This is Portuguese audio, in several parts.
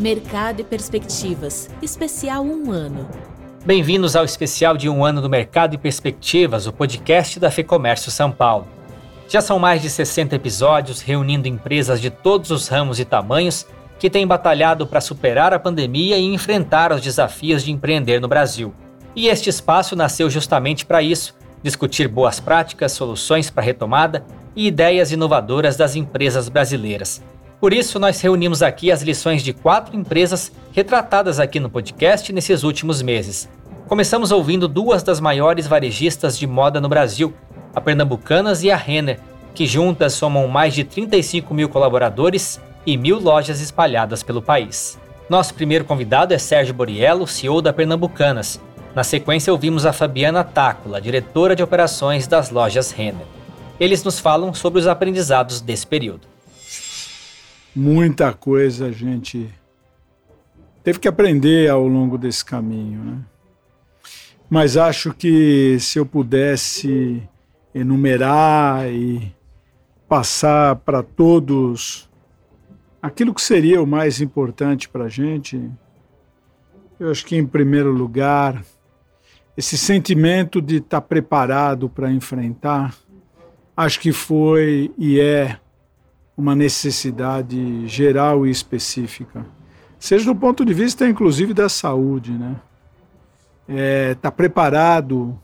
Mercado e Perspectivas, especial um ano. Bem-vindos ao especial de um ano do Mercado e Perspectivas, o podcast da FEComércio São Paulo. Já são mais de 60 episódios reunindo empresas de todos os ramos e tamanhos que têm batalhado para superar a pandemia e enfrentar os desafios de empreender no Brasil. E este espaço nasceu justamente para isso discutir boas práticas, soluções para retomada e ideias inovadoras das empresas brasileiras. Por isso, nós reunimos aqui as lições de quatro empresas retratadas aqui no podcast nesses últimos meses. Começamos ouvindo duas das maiores varejistas de moda no Brasil, a Pernambucanas e a Renner, que juntas somam mais de 35 mil colaboradores e mil lojas espalhadas pelo país. Nosso primeiro convidado é Sérgio Boriello, CEO da Pernambucanas. Na sequência, ouvimos a Fabiana Tácula, diretora de operações das lojas Renner. Eles nos falam sobre os aprendizados desse período muita coisa a gente teve que aprender ao longo desse caminho. Né? Mas acho que se eu pudesse enumerar e passar para todos aquilo que seria o mais importante para a gente, eu acho que, em primeiro lugar, esse sentimento de estar tá preparado para enfrentar, acho que foi e é uma necessidade geral e específica, seja do ponto de vista, inclusive, da saúde, né? Está é, tá preparado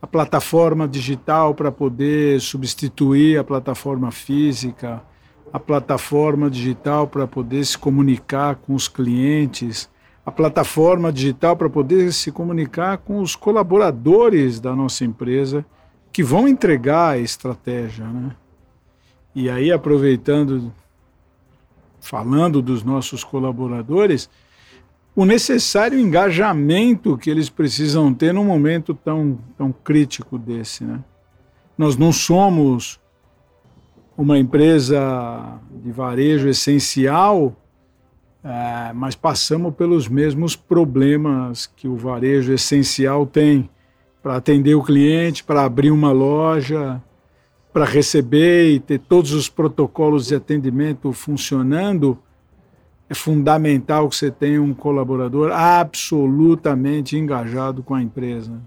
a plataforma digital para poder substituir a plataforma física, a plataforma digital para poder se comunicar com os clientes, a plataforma digital para poder se comunicar com os colaboradores da nossa empresa que vão entregar a estratégia, né? E aí, aproveitando, falando dos nossos colaboradores, o necessário engajamento que eles precisam ter num momento tão, tão crítico desse. Né? Nós não somos uma empresa de varejo essencial, é, mas passamos pelos mesmos problemas que o varejo essencial tem para atender o cliente, para abrir uma loja, para receber e ter todos os protocolos de atendimento funcionando, é fundamental que você tenha um colaborador absolutamente engajado com a empresa.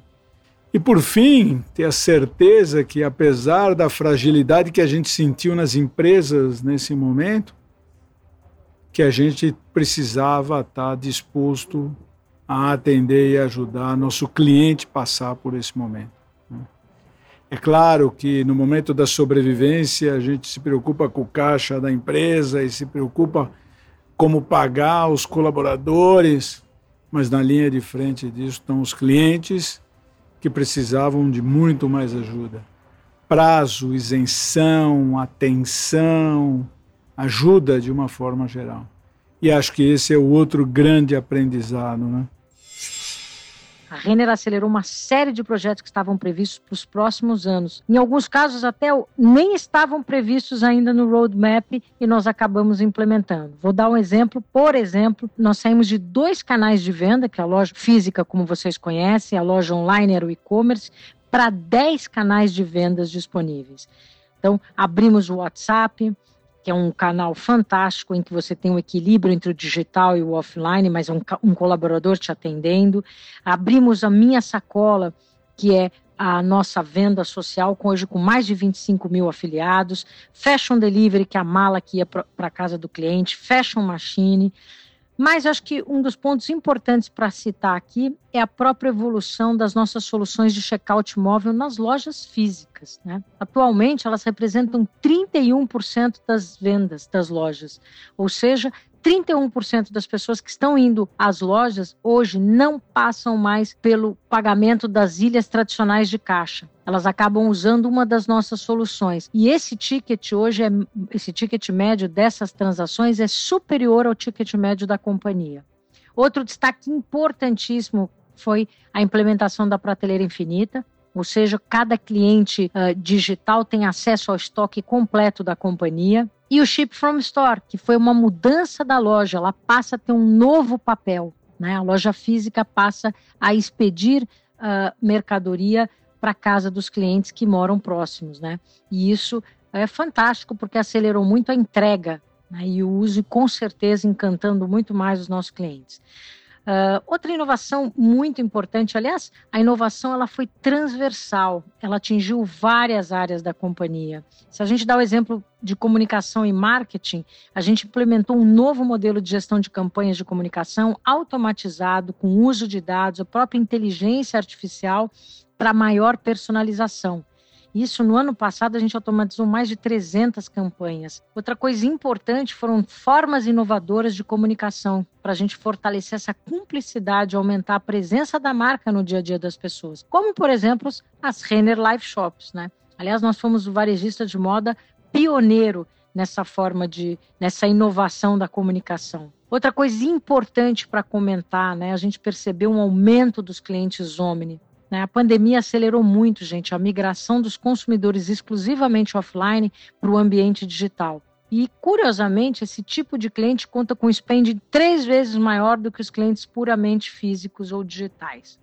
E por fim, ter a certeza que, apesar da fragilidade que a gente sentiu nas empresas nesse momento, que a gente precisava estar disposto a atender e ajudar nosso cliente passar por esse momento. É claro que no momento da sobrevivência a gente se preocupa com o caixa da empresa e se preocupa como pagar os colaboradores, mas na linha de frente disso estão os clientes que precisavam de muito mais ajuda. Prazo, isenção, atenção, ajuda de uma forma geral. E acho que esse é o outro grande aprendizado, né? A Renner acelerou uma série de projetos que estavam previstos para os próximos anos. Em alguns casos, até nem estavam previstos ainda no roadmap e nós acabamos implementando. Vou dar um exemplo. Por exemplo, nós saímos de dois canais de venda, que é a loja física, como vocês conhecem, a loja online era o e-commerce, para 10 canais de vendas disponíveis. Então, abrimos o WhatsApp, que é um canal fantástico em que você tem um equilíbrio entre o digital e o offline, mas um, um colaborador te atendendo. Abrimos a minha sacola, que é a nossa venda social, com, hoje com mais de 25 mil afiliados, Fashion Delivery, que é a mala que ia para a casa do cliente, Fashion Machine, mas acho que um dos pontos importantes para citar aqui é a própria evolução das nossas soluções de checkout móvel nas lojas físicas. Né? Atualmente, elas representam 31% das vendas das lojas, ou seja, 31% das pessoas que estão indo às lojas hoje não passam mais pelo pagamento das ilhas tradicionais de caixa. Elas acabam usando uma das nossas soluções. E esse ticket hoje, é, esse ticket médio dessas transações é superior ao ticket médio da companhia. Outro destaque importantíssimo foi a implementação da prateleira infinita, ou seja, cada cliente uh, digital tem acesso ao estoque completo da companhia. E o Ship from Store, que foi uma mudança da loja, ela passa a ter um novo papel. Né? A loja física passa a expedir uh, mercadoria para casa dos clientes que moram próximos. Né? E isso é fantástico porque acelerou muito a entrega né, e o uso, com certeza, encantando muito mais os nossos clientes. Uh, outra inovação muito importante, aliás, a inovação ela foi transversal, ela atingiu várias áreas da companhia. Se a gente dá o exemplo de comunicação e marketing, a gente implementou um novo modelo de gestão de campanhas de comunicação automatizado, com uso de dados, a própria inteligência artificial para maior personalização. Isso no ano passado a gente automatizou mais de 300 campanhas. Outra coisa importante foram formas inovadoras de comunicação para a gente fortalecer essa cumplicidade, aumentar a presença da marca no dia a dia das pessoas. Como, por exemplo, as Renner Live Shops, né? Aliás, nós fomos o varejista de moda pioneiro nessa forma de, nessa inovação da comunicação. Outra coisa importante para comentar, né? A gente percebeu um aumento dos clientes Omni. Né? A pandemia acelerou muito, gente, a migração dos consumidores exclusivamente offline para o ambiente digital. E, curiosamente, esse tipo de cliente conta com um spend três vezes maior do que os clientes puramente físicos ou digitais.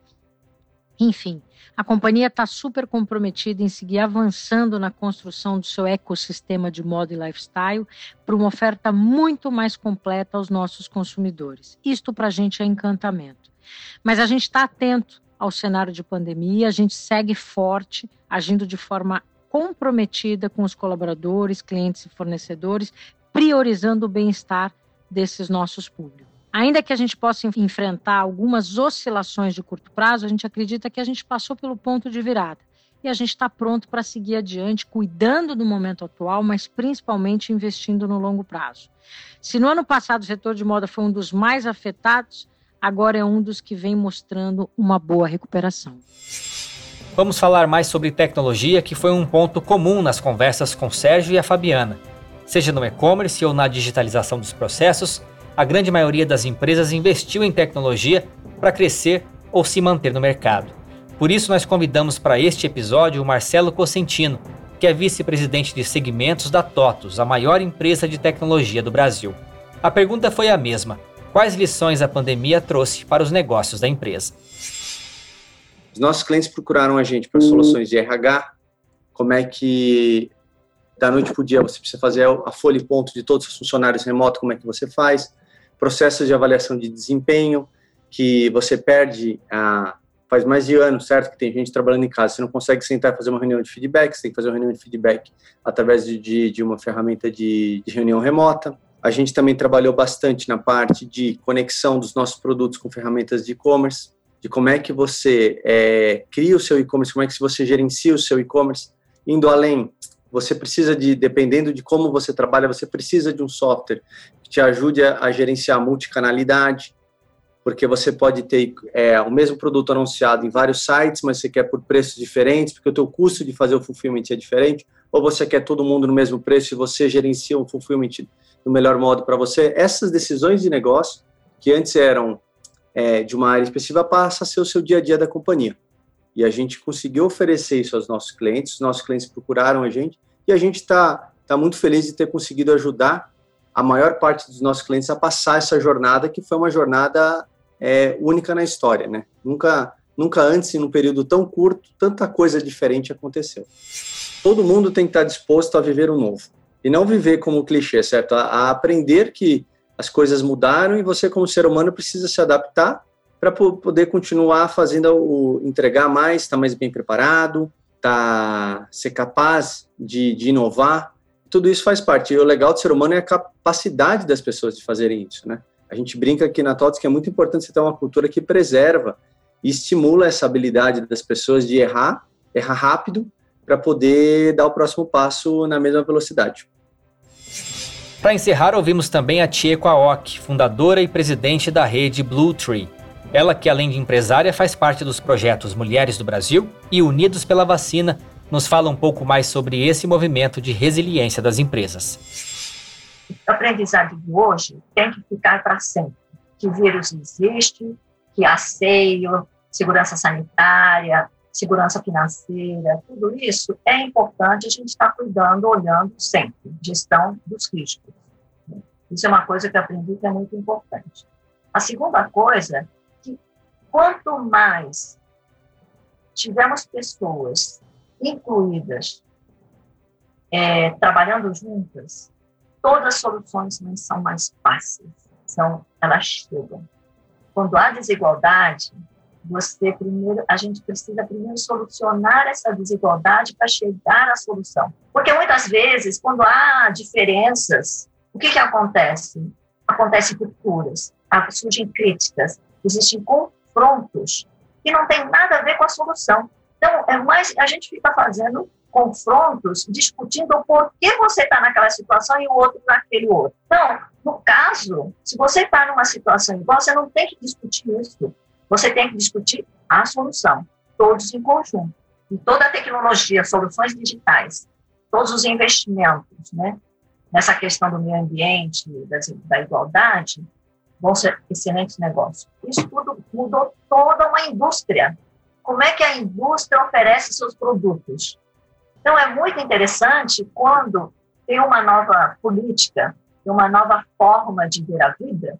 Enfim, a companhia está super comprometida em seguir avançando na construção do seu ecossistema de moda e lifestyle para uma oferta muito mais completa aos nossos consumidores. Isto para a gente é encantamento. Mas a gente está atento ao cenário de pandemia, a gente segue forte, agindo de forma comprometida com os colaboradores, clientes e fornecedores, priorizando o bem-estar desses nossos públicos. Ainda que a gente possa enfrentar algumas oscilações de curto prazo, a gente acredita que a gente passou pelo ponto de virada e a gente está pronto para seguir adiante, cuidando do momento atual, mas principalmente investindo no longo prazo. Se no ano passado o setor de moda foi um dos mais afetados, agora é um dos que vem mostrando uma boa recuperação. Vamos falar mais sobre tecnologia, que foi um ponto comum nas conversas com Sérgio e a Fabiana. Seja no e-commerce ou na digitalização dos processos, a grande maioria das empresas investiu em tecnologia para crescer ou se manter no mercado. Por isso, nós convidamos para este episódio o Marcelo Cosentino, que é vice-presidente de segmentos da TOTUS, a maior empresa de tecnologia do Brasil. A pergunta foi a mesma: Quais lições a pandemia trouxe para os negócios da empresa? Os nossos clientes procuraram a gente para soluções de RH, como é que da noite para o dia você precisa fazer a folha e ponto de todos os funcionários remotos, como é que você faz, processos de avaliação de desempenho, que você perde a, faz mais de anos, certo? Que tem gente trabalhando em casa, você não consegue sentar e fazer uma reunião de feedback, você tem que fazer uma reunião de feedback através de, de, de uma ferramenta de, de, reunião remota. A gente também trabalhou bastante na parte de conexão dos nossos produtos com ferramentas de e-commerce, de como é que você é, cria o seu e-commerce, como é que você gerencia o seu e-commerce. Indo além, você precisa de, dependendo de como você trabalha, você precisa de um software que te ajude a, a gerenciar a multicanalidade, porque você pode ter é, o mesmo produto anunciado em vários sites, mas você quer por preços diferentes, porque o teu custo de fazer o fulfillment é diferente, ou você quer todo mundo no mesmo preço e você gerencia o fulfillment do melhor modo para você. Essas decisões de negócio, que antes eram é, de uma área específica, passa a ser o seu dia a dia da companhia. E a gente conseguiu oferecer isso aos nossos clientes, os nossos clientes procuraram a gente, e a gente está tá muito feliz de ter conseguido ajudar a maior parte dos nossos clientes a passar essa jornada, que foi uma jornada é, única na história, né? Nunca, nunca antes, em um período tão curto, tanta coisa diferente aconteceu. Todo mundo tem que estar disposto a viver o novo e não viver como clichê, certo? A, a aprender que as coisas mudaram e você, como ser humano, precisa se adaptar para poder continuar fazendo o entregar mais, estar tá mais bem preparado, tá ser capaz de, de, inovar. Tudo isso faz parte. E o legal do ser humano é a capacidade das pessoas de fazerem isso, né? A gente brinca aqui na TOTS que é muito importante você ter uma cultura que preserva e estimula essa habilidade das pessoas de errar, errar rápido, para poder dar o próximo passo na mesma velocidade. Para encerrar, ouvimos também a Tieko Aoki, fundadora e presidente da rede Blue Tree. Ela que, além de empresária, faz parte dos projetos Mulheres do Brasil e Unidos pela Vacina, nos fala um pouco mais sobre esse movimento de resiliência das empresas. O aprendizado de hoje tem que ficar para sempre. Que vírus existe, que seio, segurança sanitária, segurança financeira, tudo isso é importante a gente estar cuidando, olhando sempre, gestão dos riscos. Isso é uma coisa que eu aprendi que é muito importante. A segunda coisa, que quanto mais tivermos pessoas incluídas, é, trabalhando juntas, todas as soluções são mais fáceis, são, elas chegam. Quando há desigualdade, você primeiro, a gente precisa primeiro solucionar essa desigualdade para chegar à solução. Porque muitas vezes, quando há diferenças, o que, que acontece? Acontecem rupturas, surgem críticas, existem confrontos que não tem nada a ver com a solução. Então, é mais a gente fica fazendo confrontos, discutindo o porquê você está naquela situação e o outro naquele outro. Então, no caso, se você está numa situação igual, você não tem que discutir isso. Você tem que discutir a solução, todos em conjunto. E toda a tecnologia, soluções digitais, todos os investimentos, né, nessa questão do meio ambiente, da, da igualdade, vão ser excelentes negócios. Isso tudo mudou toda uma indústria. Como é que a indústria oferece seus produtos? Então, é muito interessante quando tem uma nova política, uma nova forma de ver a vida,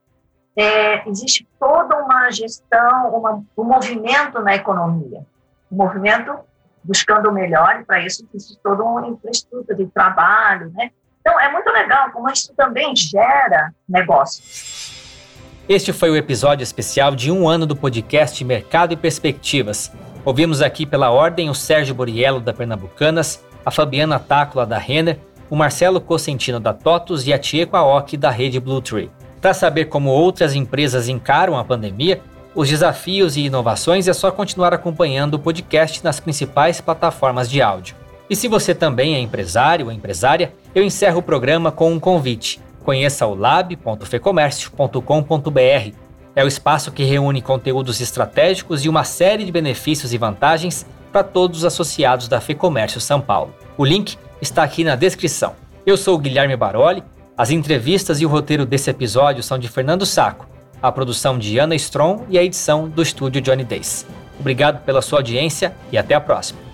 é, existe toda uma gestão, uma, um movimento na economia, um movimento buscando o melhor, e para isso existe toda uma infraestrutura de trabalho, né? Então, é muito legal como isso também gera negócios. Este foi o episódio especial de um ano do podcast Mercado e Perspectivas. Ouvimos aqui pela ordem o Sérgio Boriello da Pernambucanas, a Fabiana Tácula da Renner, o Marcelo Cosentino da TOTUS e a Tieco Aoki da rede Blue Tree. Para saber como outras empresas encaram a pandemia, os desafios e inovações é só continuar acompanhando o podcast nas principais plataformas de áudio. E se você também é empresário ou empresária, eu encerro o programa com um convite. Conheça o lab.fecomércio.com.br. É o espaço que reúne conteúdos estratégicos e uma série de benefícios e vantagens para todos os associados da Fecomércio São Paulo. O link está aqui na descrição. Eu sou Guilherme Baroli as entrevistas e o roteiro desse episódio são de Fernando Saco, a produção de Ana Strong e a edição do estúdio Johnny Days. Obrigado pela sua audiência e até a próxima.